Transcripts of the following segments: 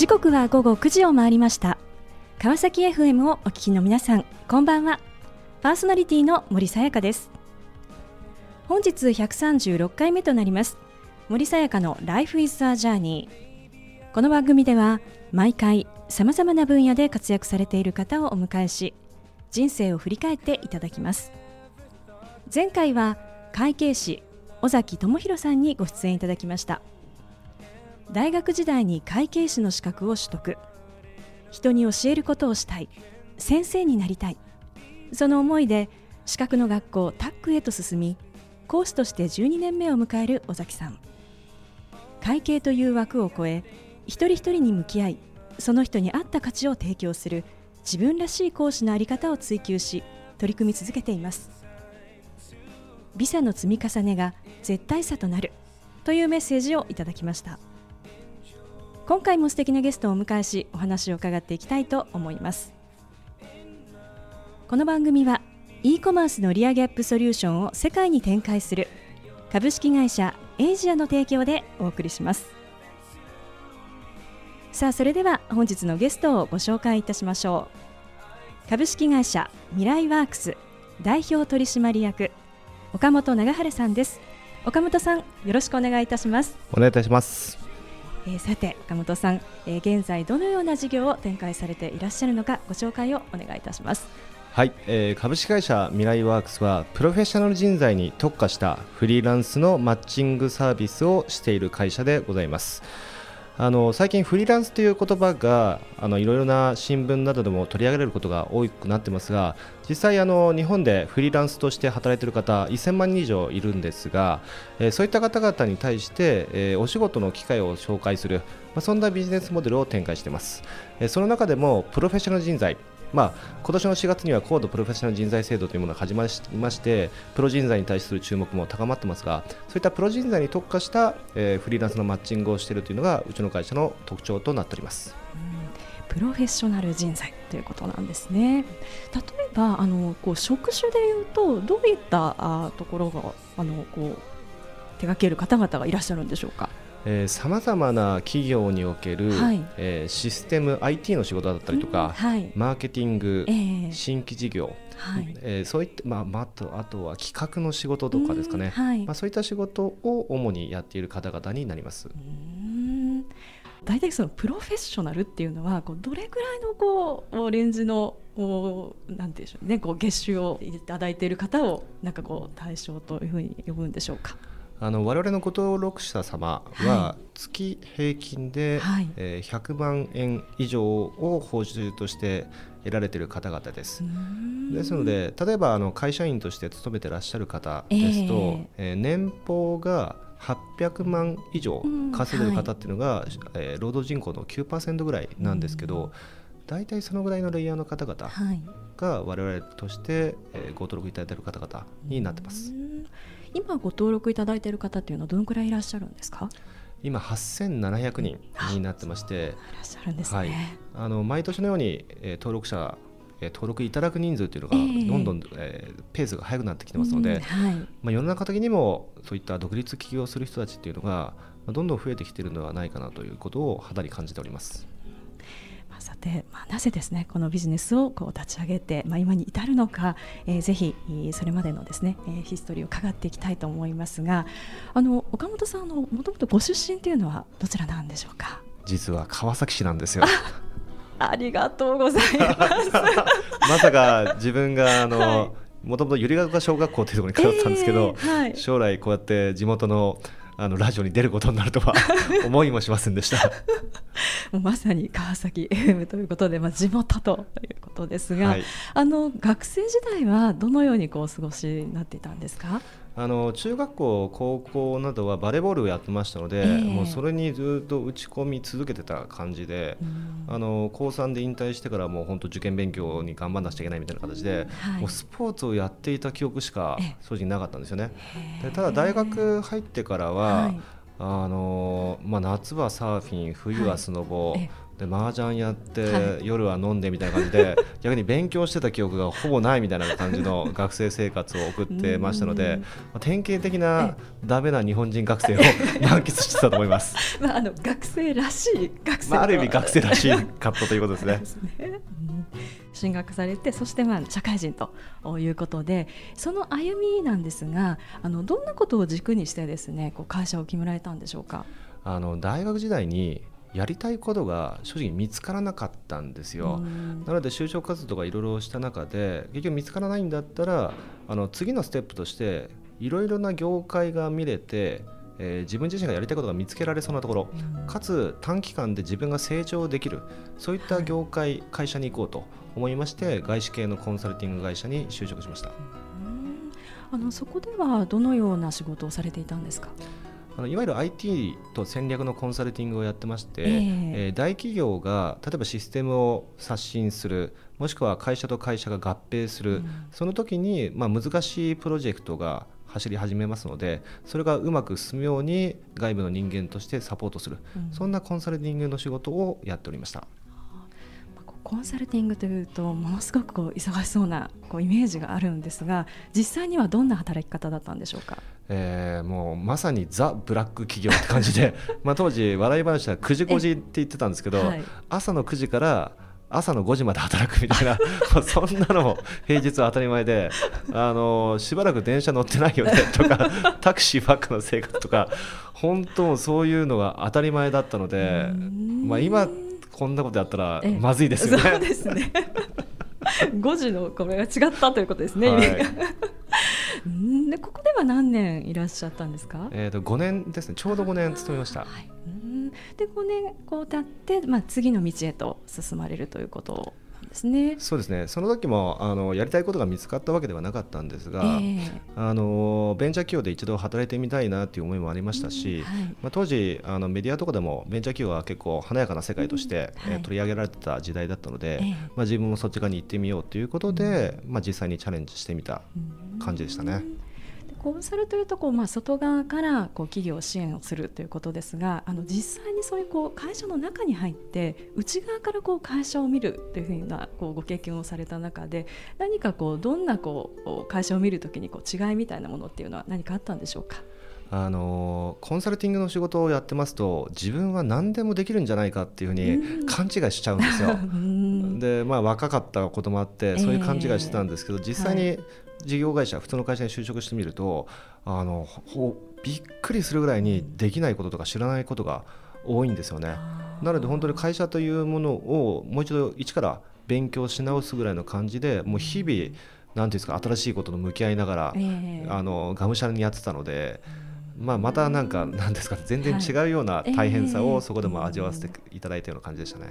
時刻は午後9時を回りました。川崎 FM をお聞きの皆さんこんばんは。パーソナリティの森さやかです。本日136回目となります。森さやかの Life is a Journey この番組では毎回さまざまな分野で活躍されている方をお迎えし人生を振り返っていただきます。前回は会計士尾崎智博さんにご出演いただきました。大学時代に会計士の資格を取得。人に教えることをしたい。先生になりたい。その思いで資格の学校タックへと進み講師として12年目を迎える尾崎さん。会計という枠を超え一人一人に向き合いその人に合った価値を提供する自分らしい講師の在り方を追求し取り組み続けています。ビザの積み重ねが絶対さとなるというメッセージをいただきました。今回も素敵なゲストをお迎えしお話を伺っていきたいと思います。この番組は e コマースの利上げアップソリューションを世界に展開する株式会社エイジアの提供でお送りします。さあそれでは本日のゲストをご紹介いたしましょう。株式会社ミライワークス代表取締役岡本長春さんです。岡本さんよろしくお願いいたします。お願いいたします。えー、さて岡本さん、えー、現在どのような事業を展開されていらっしゃるのかご紹介をお願いいたします。はい、えー、株式会社ミライワークスはプロフェッショナル人材に特化したフリーランスのマッチングサービスをしている会社でございます。あの最近フリーランスという言葉があのいろいろな新聞などでも取り上げられることが多くなってますが実際あの日本でフリーランスとして働いている方1000万人以上いるんですが、え、そういった方々に対して、え、お仕事の機会を紹介する、まあ、そんなビジネスモデルを展開しています、え、その中でもプロフェッショナル人材まあ、今年の4月には高度プロフェッショナル人材制度というものが始まりましてプロ人材に対する注目も高まってますがそういったプロ人材に特化した、えー、フリーランスのマッチングをしているというのがうちの会社の特徴となっております。プロフェッショナル人材ということなんですね。例えばあのこう職種でいうとどういったあところがあのこう手掛ける方々がいらっしゃるんでしょうか？さまざまな企業における、はい、えー、システム IT の仕事だったりとか、うんはい、マーケティング、えー、新規事業、はい。えー、そういった、まあ、あとあとは企画の仕事とかですかね、はい、まあ、そういった仕事を主にやっている方々になります。大体そのプロフェッショナルっていうのはこうどれぐらいのこうレンジのうんでしょうねこう月収をいただいている方をなんかこう対象というふうに呼ぶんでしょうか？あの我々のご登録者様は月平均で、はい、えー、100万円以上を報酬として得られている方々です。ですので例えばあの会社員として勤めてらっしゃる方ですと、えー、えー、年俸が800万以上稼いでる方っていうのが、うんはい、えー、労働人口の9%ぐらいなんですけど、大体そのぐらいのレイヤーの方々が我々として、えー、ご登録いただいている方々になってます。今ご登録いただいている方っていうのはどのくらいいらっしゃるんですか？今8700人になってまして、いらっしゃるんですね、はい、あの毎年のように、えー、登録者登録いただく人数というのがどんどん、えー、ペースが速くなってきてますので、うんはい、まあ、世の中的にもそういった独立起業する人たちっていうのがどんどん増えてきているのではないかなということを肌に感じております。さて、まあ、なぜですねこのビジネスをこう立ち上げて、まあ、今に至るのか、えー、ぜひそれまでのですね、えー、ヒストリーを伺っていきたいと思いますがあの岡本さんのもともとご出身というのはどちらなんでしょうか？実は川崎市なんですよ。ありがとうございます。まさか自分があの、もともと百合ヶ丘小学校というところに通ってたんですけど、えーはい、将来こうやって地元のあのラジオに出ることになるとは 思いもしませんでした。まさに川崎 FM ということで、まあ、地元ということですが、はい、あの学生時代はどのようにこう過ごしになっていたんですか？あの中学校、高校などはバレーボールをやってましたので、えー、もうそれにずっと打ち込み続けてた感じで、あの高3で引退してからもう本当受験勉強に頑張らなくちゃいけないみたいな形で、はい、もうスポーツをやっていた記憶しか正直なかったんですよね。でただ大学入ってからは、はい。あのまあ、夏はサーフィン冬はスノボ、はいで麻雀やって、はい、夜は飲んでみたいな感じで 逆に勉強してた記憶がほぼないみたいな感じの学生生活を送ってましたので、まあ、典型的なダメな日本人学生を 満喫してたと思います。まあ、あの学生らしい学生、まあ、ある意味学生らしいかったということですね。進学されてそしてまあ社会人ということでその歩みなんですがあのどんなことを軸にしてですねこう会社を決められたんでしょうか？あの大学時代にやりたいことが正直見つからなかったんですよ。なので就職活動とかいろいろした中で結局見つからないんだったらあの次のステップとしていろいろな業界が見れてえー、自分自身がやりたいことが見つけられそうなところ、かつ短期間で自分が成長できるそういった業界、会社に行こうと思いまして外資系のコンサルティング会社に就職しました。あのそこではどのような仕事をされていたんですか？あのいわゆる IT と戦略のコンサルティングをやってまして、えー、えー、大企業が例えばシステムを刷新するもしくは会社と会社が合併する、うん、その時にまあ難しいプロジェクトが走り始めますのでそれがうまく進むように外部の人間としてサポートする、うん、そんなコンサルティングの仕事をやっておりました。コンサルティングというとものすごくこう忙しそうなこうイメージがあるんですが実際にはどんな働き方だったんでしょうか、えー、もうまさにザ・ブラック企業って感じで まあ当時笑い話は9時5時って言ってたんですけど、はい、朝の9時から朝の5時まで働くみたいな そんなのも平日は当たり前であのしばらく電車乗ってないよねとか タクシーばっかの生活とか本当そういうのが当たり前だったので、まあ、今こんなことやったらまずいですよね。そうですね 5時のこれが違ったということですね。はいでここでは何年いらっしゃったんですか？えっ、ー、と5年ですね。ちょうど5年勤めました。はい、で5年こう経って、まあ、次の道へと進まれるということですね。そうですね。その時もあのやりたいことが見つかったわけではなかったんですが、えー、あのベンチャー企業で一度働いてみたいなという思いもありましたし、うんはい、まあ、当時あのメディアとかでもベンチャー企業は結構華やかな世界として、うんはい、取り上げられてた時代だったので、えー、まあ、自分もそっち側に行ってみようということで、うん、まあ、実際にチャレンジしてみた感じでしたね。コンサルというとこう、まあ、外側からこう企業を支援をするということですがあの実際にそういうこう会社の中に入って内側からこう会社を見るというふうなこうご経験をされた中で何かこうどんなこう会社を見るときにこう違いみたいなものっていうのは何かあったんでしょうか？あのコンサルティングの仕事をやってますと自分は何でもできるんじゃないかっていうふうに勘違いしちゃうんですよ。でまあ若かったこともあってそういう勘違いしてたんですけど、実際に事業会社普通の会社に就職してみるとあのびっくりするぐらいにできないこととか知らないことが多いんですよね。なので本当に会社というものをもう一度一から勉強し直すぐらいの感じでもう日々何ていうんですか新しいことと向き合いながら、えー、あのがむしゃらにやってたので。まあ、またなんかなんですか全然違うような大変さをそこでも味わわせていただいたような感じでしたね。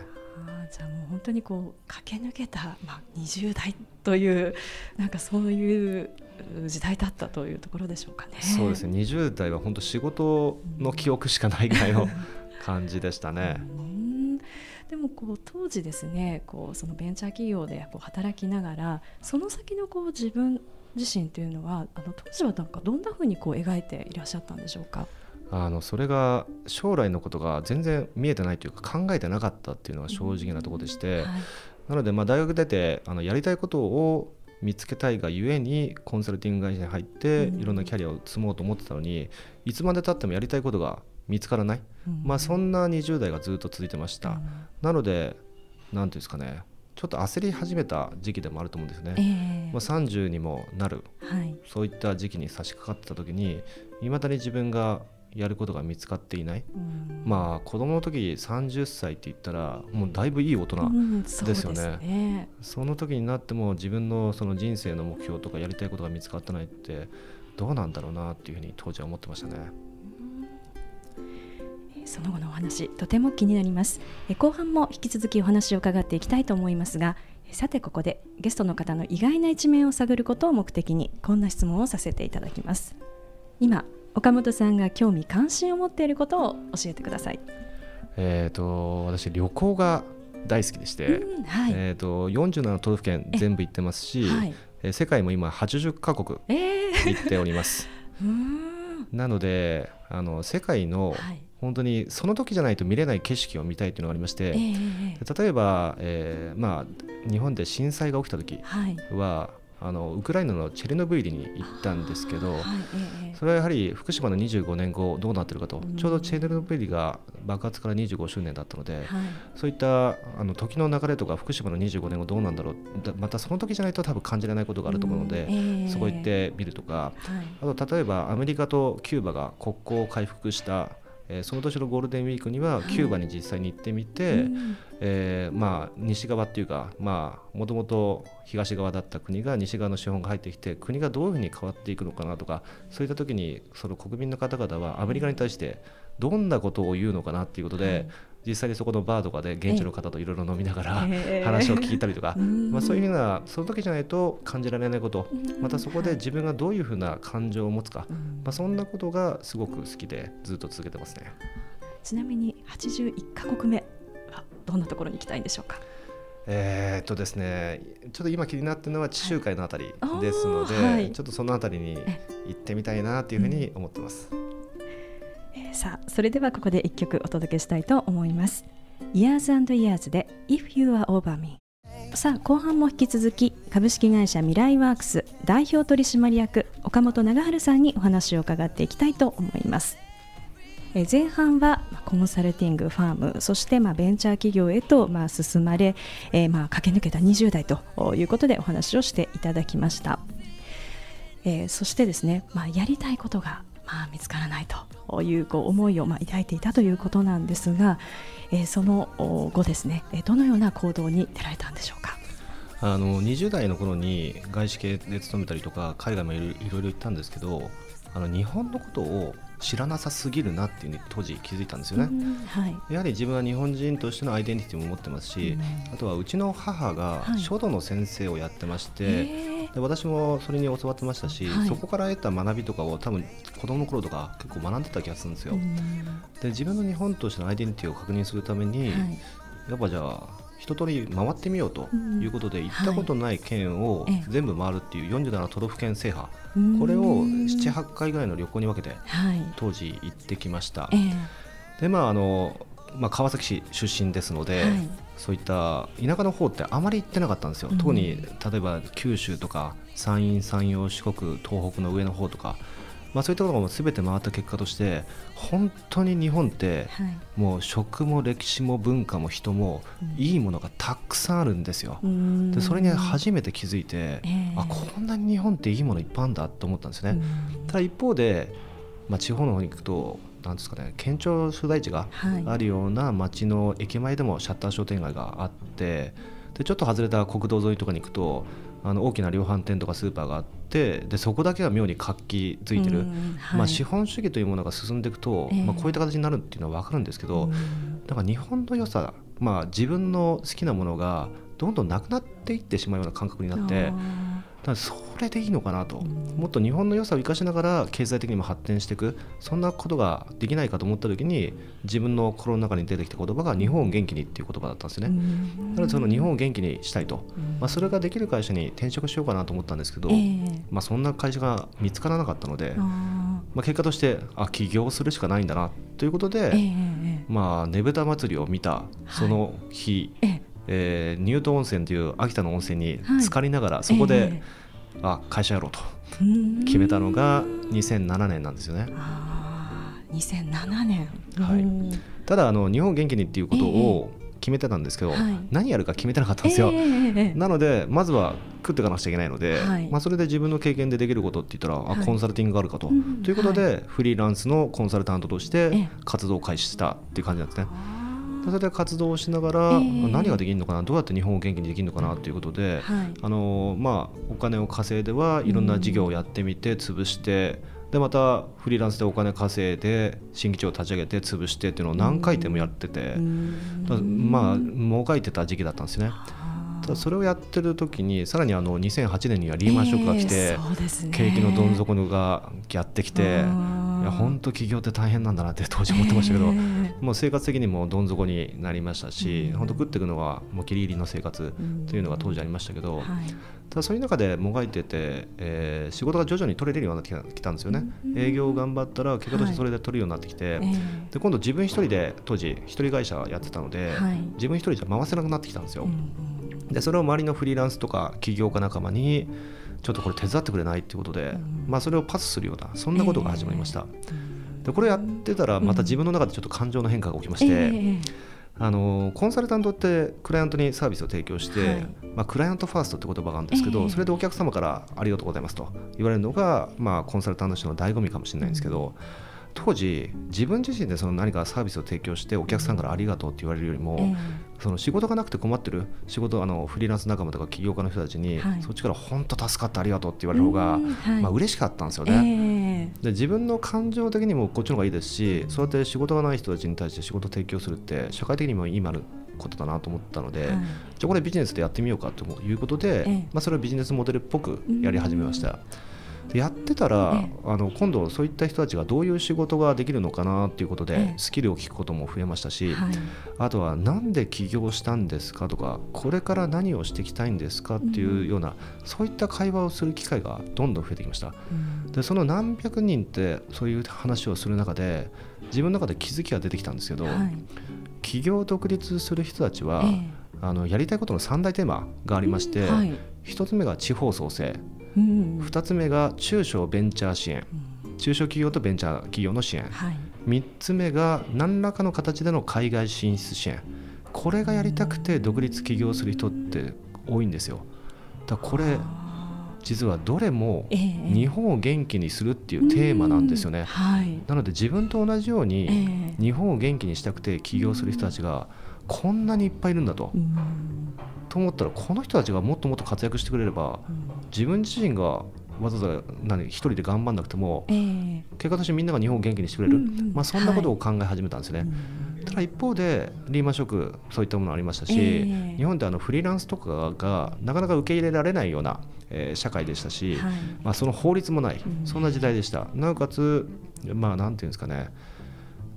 じゃあもう本当にこう駆け抜けた、まあ、20代というなんかそういう時代だったというところでしょうかね。そうですね20代は本当仕事の記憶しかないぐらいの 感じでしたね。でもこう当時ですねこうそのベンチャー企業でこう働きながらその先のこう自分自身というのはあの当時はなんかどんなふうにこう描いていらっしゃったんでしょうか？あのそれが将来のことが全然見えてないというか考えてなかったっていうのが正直なところでして、はい、なのでまあ大学出てあのやりたいことを見つけたいがゆえにコンサルティング会社に入っていろんなキャリアを積もうと思ってたのにいつまでたってもやりたいことが見つからない、まあ、そんな20代がずっと続いてました、なので何ていうんですかねちょっと焦り始めた時期でもあると思うんですね、えー、まあ、30にもなる、はい、そういった時期に差し掛かった時にいまだに自分がやることが見つかっていない、うん、まあ子供の時30歳って言ったらもうだいぶいい大人ですよね。うんそね、その時になっても自分のその人生の目標とかやりたいことが見つかってないってどうなんだろうなっていうふうに当時は思ってましたね。その後のお話とても気になります。後半も引き続きお話を伺っていきたいと思いますがさてここでゲストの方の意外な一面を探ることを目的にこんな質問をさせていただきます。今岡本さんが興味関心を持っていることを教えてください。えっ、と私旅行が大好きでして、うんはい、えっ、と47都道府県全部行ってますし、はい、世界も今80カ国行っております。えー、なのであの世界のはい。本当にその時じゃないと見れない景色を見たいっていうのがありまして、ええええ。例えば、えーまあ、日本で震災が起きた時はい。はあのウクライナのチェルノブイリに行ったんですけどはいええそれはやはり福島の25年後どうなってるかと。うん。ちょうどチェルノブイリが爆発から25周年だったのではい。そういったあの時の流れとか福島の25年後どうなんだろう。だまたその時じゃないと多分感じられないことがあると思うので、んええ。そこ行ってみるとか。はい。あと例えばアメリカとキューバが国交を回復した、えーその年のゴールデンウィークにはキューバに実際に行ってみて、うん。えーまあ、西側っていうかもともと東側だった国が西側の資本が入ってきて国がどういうふうに変わっていくのかなとかそういった時にその国民の方々はアメリカに対してどんなことを言うのかなっていうことで、はい実際にそこのバーとかで現地の方といろいろ飲みながらええ。話を聞いたりとか、うん。まあ、そういうふうなその時じゃないと感じられないことうん。またそこで自分がどういうふうな感情を持つか、うん。まあ、そんなことがすごく好きでずっと続けてますね。ちなみに81カ国目はどんなところに行きたいんでしょうか？えーっとですね、ちょっと今気になってるのは地中海のあたりですので、はい。ちょっとそのあたりにえ。行ってみたいなというふうに思ってます。さあそれではここで一曲お届けしたいと思います。Years and Years で If You Are Over Me さあ後半も引き続き株式会社ミライワークス代表取締役岡本長春さんにお話を伺っていきたいと思います。え前半はコンサルティングファームそしてまあベンチャー企業へとまあ進まれ、えーまあ駆け抜けた20代ということでお話をしていただきました。えーそしてですね、まあ、やりたいことが、まあ、見つからないというこう思いを、まあ、抱いていたということなんですが、えーそのお後ですね、えどのような行動に出られたんでしょうか？あの20代の頃に外資系で勤めたりとか海外もいろいろ行ったんですけどあの日本のことを知らなさすぎるなっていうに当時気づいたんですよね。うんはい。やはり自分は日本人としてのアイデンティティも持ってますし、うん。あとはうちの母がはい。書道の先生をやってまして、へー。で私もそれに教わってましたし、はい。そこから得た学びとかを多分子供の頃とか結構学んでた気がするんですよ。うん。で自分の日本としてのアイデンティティを確認するために、はい。やっぱじゃあ一通り回ってみようとうん。いうことで、行ったことない県をええ。全部回るっていう47都道府県制覇、うん。これを78回ぐらいの旅行に分けてはい。当時行ってきました。え。ーでまああのまあ、川崎市出身ですので、はい。そういった田舎の方ってあまり行ってなかったんですよ、うん。特に例えば九州とか山陰、山陽、四国、東北の上の方とか、まあ、そういったところも全て回った結果として本当に日本ってはい。もう食も歴史も文化も人もうん。いいものがたくさんあるんですよ。うん。でそれに初めて気づいて、ええ。あこんなに日本っていいものいっぱいあるんだと思ったんですね。うん。ただ一方で、まあ、地方の方に行くとなんですかね県庁所在地がはい。あるような町の駅前でもシャッター商店街があってでちょっと外れた国道沿いとかに行くとあの大きな量販店とかスーパーがあってでそこだけが妙に活気づいてる、うんはい。まあ、資本主義というものが進んでいくと、ええ。まあ、こういった形になるっていうのは分かるんですけど、うんだから日本の良さ、まあ、自分の好きなものがどんどんなくなっていってしまうような感覚になってあだそれでいいのかなと、うん。もっと日本の良さを生かしながら経済的にも発展していく。そんなことができないかと思った時に自分の心の中に出てきた言葉が「日本を元気に」っていう言葉だったんですーね。うん。なのでその日本を元気にしたいと、うん。まあ、それができる会社に転職しようかなと思ったんですけど、ええ。まあ、そんな会社が見つからなかったので、まあ、結果としてあ起業するしかないんだなということで、えええまあ、ねぶた祭りを見たその日、ええええー乳頭温泉という秋田の温泉にはい。浸かりながら、そこで、えあ会社やろうと決めたのが2007年なんですよね。ああ2007年。はい。うんただあの日本元気にっていうことを決めてたんですけど、はい。何やるか決めてなかったんですよ。ええええ なのでまずは食っていかなくちゃいけないので、はい。まあ、それで自分の経験でできることって言ったら、はい。あコンサルティングがあるかと。うんということで、フリーランスのコンサルタントとしてええ。活動を開始したっていう感じなんですね。あーそれで活動をしながら、ええ。何ができるのかなどうやって日本を元気にできるのかなということで、はい。あのまあ、お金を稼いではいろんな事業をやってみて潰して、でまたフリーランスでお金稼いで新規地を立ち上げて潰してっていうのを何回でもやってて、まあもがいてた時期だったんですね。ただそれをやってる時にさらにあの2008年にはリーマンショックが来て、景気のどん底がやってきていや本当企業って大変なんだなって当時思ってましたけど、えー、もう生活的にもどん底になりましたし、うん、本当食っていくのはもうギリギリの生活というのが当時ありましたけど、うんはい、ただそういう中でもがいてて、えー、仕事が徐々に取れるようになってきたんですよね、うん、営業を頑張ったら結果としてそれで取るようになってきて、はい、で今度自分一人で当時一人会社やってたので、はい、自分一人じゃ回せなくなってきたんですよ。でそれを周りのフリーランスとか起業家仲間にちょっとこれ手伝ってくれないっていうことで、まあ、それをパスするようなそんなことが始まりました。でこれやってたらまた自分の中でちょっと感情の変化が起きまして、あのコンサルタントってクライアントにサービスを提供して、はい、まあ、クライアントファーストって言葉があるんですけど、えー、それでお客様からありがとうございますと言われるのが、まあ、コンサルタントの醍醐味かもしれないんですけど、当時自分自身でその何かサービスを提供してお客さんからありがとうって言われるよりも、えー、その仕事がなくて困ってる仕事あのフリーランス仲間とか起業家の人たちに、はい、そっちから本当助かってありがとうって言われる方が、はい、まあ嬉しかったんですよね、えー、で自分の感情的にもこっちの方がいいですしそうやって仕事がない人たちに対して仕事を提供するって社会的にも意味あることだなと思ったので、はい、じゃあこれビジネスでやってみようかということで、えー、まあ、それをビジネスモデルっぽくやり始めました。やってたら、あの今度そういった人たちがどういう仕事ができるのかなっていうことでスキルを聞くことも増えましたし、あとは何で起業したんですかとかこれから何をしていきたいんですかっていうような、そういった会話をする機会がどんどん増えてきました。でその何百人ってそういう話をする中で自分の中で気づきが出てきたんですけど、起業独立する人たちは、あのやりたいことの3大テーマがありまして、はい、1つ目が地方創生うん、2つ目が中小ベンチャー支援、うん、中小企業とベンチャー企業の支援、はい、3つ目が何らかの形での海外進出支援。これがやりたくて独立起業する人って多いんですよ。だこれ実はどれも日本を元気にするっていうテーマなんですよね。はい、なので自分と同じように日本を元気にしたくて起業する人たちがこんなにいっぱいいるんだと。と思ったらこの人たちがもっともっと活躍してくれれば、自分自身がわざわざ何一人で頑張んなくても、えー、結果としてみんなが日本を元気にしてくれる、うんうん、まあ、そんなことを考え始めたんですね。はい、ただ一方でリーマンショックそういったものありましたし、えー、日本であのフリーランスとかがなかなか受け入れられないような、えー、社会でしたし、はい、まあ、その法律もない、そんな時代でした。なおかつまあなんていうんですかね。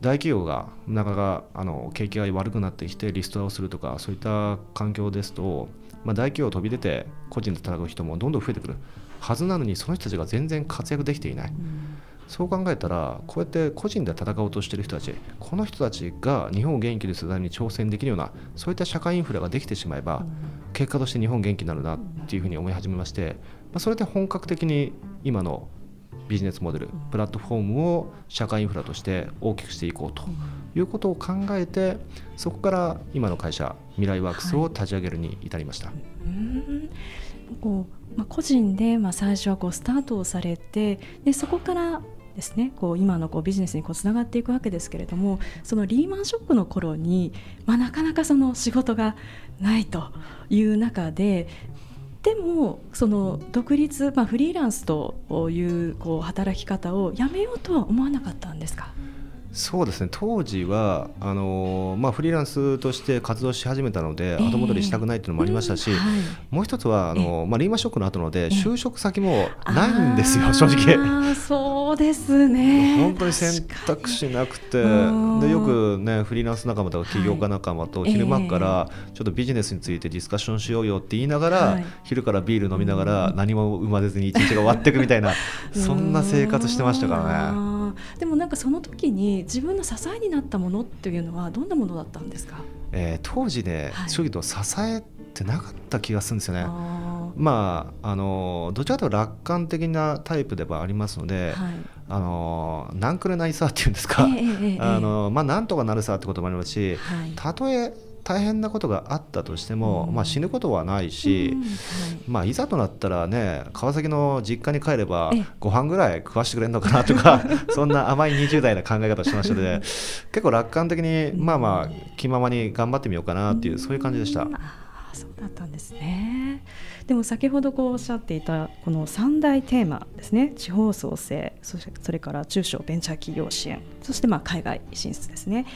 大企業がなかなかあの景気が悪くなってきてリストラをするとかそういった環境ですと、まあ、大企業を飛び出て個人で戦う人もどんどん増えてくるはずなのにその人たちが全然活躍できていない、うん、そう考えたらこうやって個人で戦おうとしている人たちこの人たちが日本を元気にするために挑戦できるようなそういった社会インフラができてしまえば、うん、結果として日本元気になるなっていうふうに思い始めまして、まあ、それで本格的に今のビジネスモデルプラットフォームを社会インフラとして大きくしていこうということを考えてそこから今の会社未来ワークスを立ち上げるに至りました。はい、うん。こうまあ、個人でまあ最初はこうスタートをされてでそこからですねこう今のこうビジネスにこうつながっていくわけですけれどもそのリーマンショックの頃に、まあ、なかなかその仕事がないという中ででもその独立、まあ、フリーランスというこう働き方をやめようとは思わなかったんですか？そうですね。当時はあの、まあ、フリーランスとして活動し始めたので、後戻りしたくないというのもありましたし、えーはい、もう一つはあの、まあ、リーマンショックの後ので就職先もないんですよ、正直。そうですね。本当に選択肢なくてでよく、ね、フリーランス仲間とか起業家仲間と昼間からちょっとビジネスについてディスカッションしようよって言いながら、はい、昼からビール飲みながら何も生まれずに一日が終わっていくみたいな そんな生活してましたからね。でもなんかその時に自分の支えになったものっていうのはどんなものだったんですか、えー、当時ね、はい、正直と支えてなかった気がするんですよね。まああのどちらかというと楽観的なタイプではありますので、はい、あのなんくれないさっていうんですか、えーえー、あのまあなんとかなるさってこともありますし、はい、たとえ大変なことがあったとしても、うん、まあ、死ぬことはないし、まあ、いざとなったらね川崎の実家に帰ればご飯ぐらい食わしてくれるのかなとか そんな甘い20代な考え方をしましたので結構楽観的にまあまあ気ままに頑張ってみようかなっていうそういう感じでした。そうだったんですね。でも先ほどこうおっしゃっていたこの3大テーマですね。地方創生そしてそれから中小ベンチャー企業支援そしてまあ海外進出ですね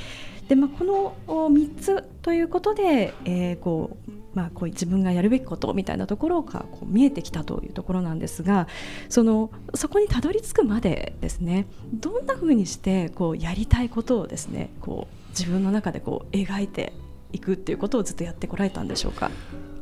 で、まあ、この3つということで、えー、こうまあ、こう自分がやるべきことみたいなところがこう見えてきたというところなんですがそのそこにたどり着くまでですねどんなふうにしてこうやりたいことをですねこう自分の中でこう描いていくっていうことをずっとやってこられたんでしょうか？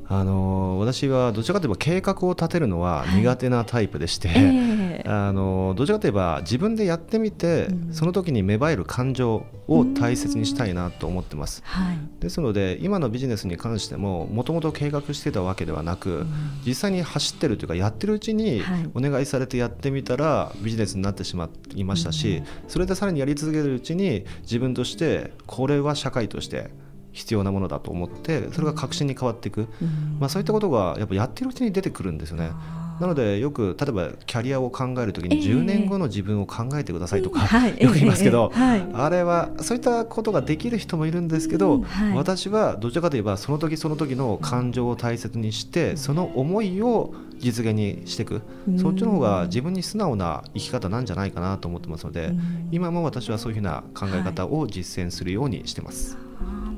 あの私はどちらかといえば計画を立てるのは苦手なタイプでして、はいえ。ー、あのどちらかといえば自分でやってみて、うん、その時に芽生える感情を大切にしたいなと思ってます、はい、ですので今のビジネスに関してももともと計画してたわけではなく、うん、実際に走ってるというかやってるうちにお願いされてやってみたらビジネスになってしまいましたし、うん、それでさらにやり続けるうちに自分としてこれは社会として必要なものだと思ってそれが確信に変わっていく、まあ、そういったことがやっぱやってるうちに出てくるんですよね。なのでよく例えばキャリアを考えるときに10年後の自分を考えてくださいとか、よく言いますけど、あれはそういったことができる人もいるんですけど、私はどちらかといえばその時その時の感情を大切にしてその思いを実現にしていく、そっちの方が自分に素直な生き方なんじゃないかなと思ってますので、今も私はそういうふうな考え方を実践するようにしてます。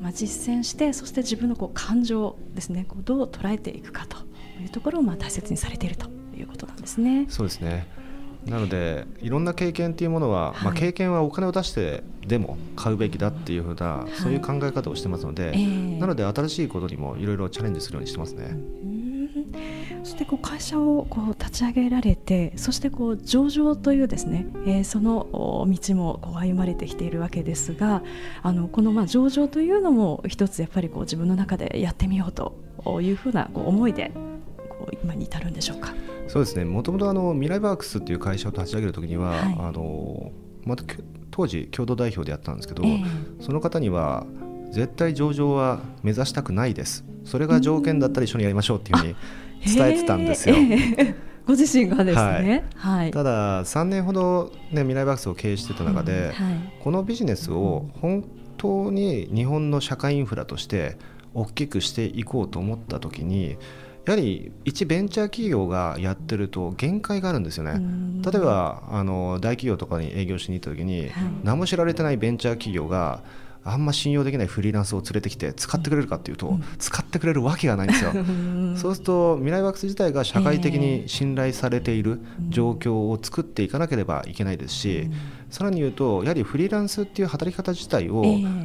まあ、実践してそして自分のこう感情ですねこうどう捉えていくかというところをまあ大切にされているということなんですね。そうですね。なのでいろんな経験っていうものは、はい、まあ、経験はお金を出してでも買うべきだっていうふうな、はい、そういう考え方をしてますので、えー、なので新しいことにもいろいろチャレンジするようにしてますね。そしてこう会社をこう立ち上げられてそしてこう上場というですね、えー、その道もこう歩まれてきているわけですがあのこのまあ上場というのも一つやっぱりこう自分の中でやってみようというふうなこう思いでこう今に至るんでしょうか。そうですね。もともとあのミライバークスっていう会社を立ち上げるときには、はい、あのまた当時共同代表でやったんですけど、えー、その方には絶対上場は目指したくないです。それが条件だったら一緒にやりましょうっていうふうに伝えてたんですよ。ご自身がですね、はい、はい、ただ3年ほど、ね、未来バックスを経営してた中で、うん。はい、このビジネスを本当に日本の社会インフラとして大きくしていこうと思った時にやはり一ベンチャー企業がやってると限界があるんですよね。例えばあの大企業とかに営業しに行った時に、はい、何も知られてないベンチャー企業があんま信用できないフリーランスを連れてきて使ってくれるかっていうと、うん、使ってくれるわけがないんですよ。そうすると未来ワークス自体が社会的に信頼されている状況を作っていかなければいけないですし、うん、さらに言うとやはりフリーランスっていう働き方自体を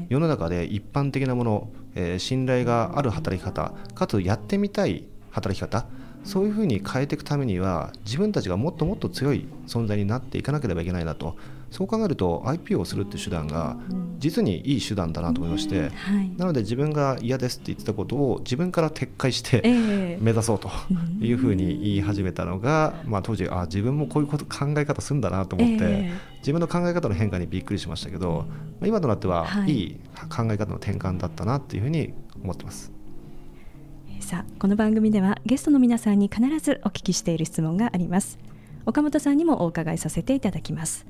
世の中で一般的なもの、えー、信頼がある働き方かつやってみたい働き方そういうふうに変えていくためには自分たちがもっともっと強い存在になっていかなければいけないなとそう考えると IPO をするっていう手段が実にいい手段だなと思いまして、はい、なので自分が嫌ですって言ってたことを自分から撤回して目指そうというふうに言い始めたのが、まあ、当時あ自分もこういうこと考え方するんだなと思って、自分の考え方の変化にびっくりしましたけど、今となってはい。い考え方の転換だったなというふうに思ってます。さあこの番組ではゲストの皆さんに必ずお聞きしている質問があります。岡本さんにもお伺いさせていただきます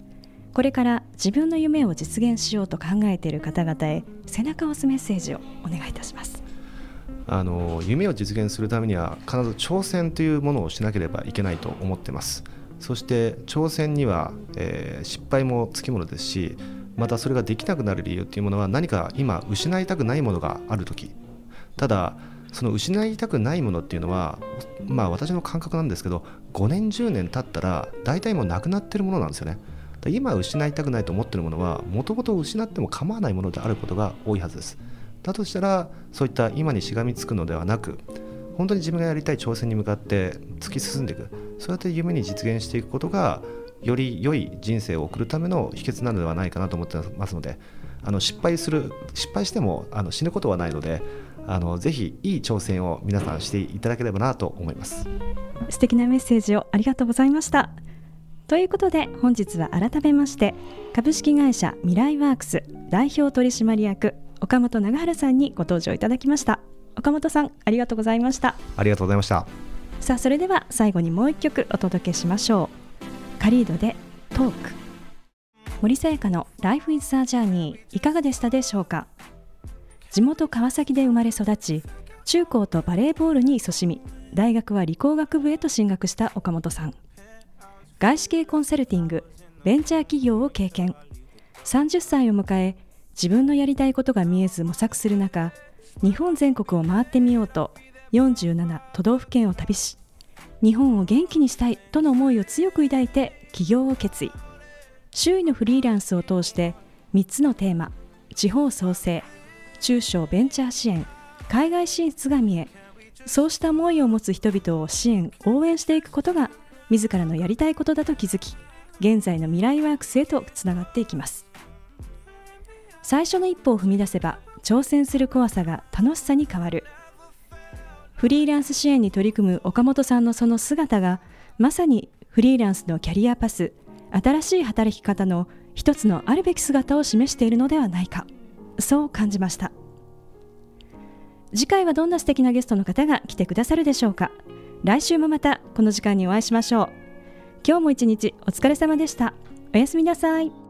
これから自分の夢を実現しようと考えている方々へ背中を押すメッセージをお願いいたします。あの夢を実現するためには必ず挑戦というものをしなければいけないと思ってます。そして挑戦には、えー、失敗もつきものですしまたそれができなくなる理由っていうものは何か今失いたくないものがある時。ただその失いたくないものっていうのはまあ私の感覚なんですけど5年10年経ったら大体もうなくなってるものなんですよね。今失いたくないと思っているものはもともと失っても構わないものであることが多いはずです。だとしたらそういった今にしがみつくのではなく本当に自分がやりたい挑戦に向かって突き進んでいく。そうやって夢に実現していくことがより良い人生を送るための秘訣なのではないかなと思ってますのであの失敗する失敗してもあの死ぬことはないのであのぜひいい挑戦を皆さんしていただければなと思います。素敵なメッセージをありがとうございました。ということで本日は改めまして株式会社ミライワークス代表取締役岡本永原さんにご登場いただきました。岡本さんありがとうございました。ありがとうございました。さあそれでは最後にもう一曲お届けしましょう。カリードでトーク。森さやかの Life is a Journey いかがでしたでしょうか？地元川崎で生まれ育ち中高とバレーボールに勤しみ大学は理工学部へと進学した岡本さん外資系コンサルティングベンチャー企業を経験。30歳を迎え自分のやりたいことが見えず模索する中日本全国を回ってみようと47都道府県を旅し日本を元気にしたいとの思いを強く抱いて起業を決意。周囲のフリーランスを通して3つのテーマ地方創生中小ベンチャー支援海外進出が見えそうした思いを持つ人々を支援応援していくことが自らのやりたいことだと気づき現在の未来ワークスへとつながっていきます。最初の一歩を踏み出せば挑戦する怖さが楽しさに変わる。フリーランス支援に取り組む岡本さんのその姿がまさにフリーランスのキャリアパス新しい働き方の一つのあるべき姿を示しているのではないか。そう感じました。次回はどんな素敵なゲストの方が来てくださるでしょうか。来週もまたこの時間にお会いしましょう。今日も一日お疲れ様でした。おやすみなさい。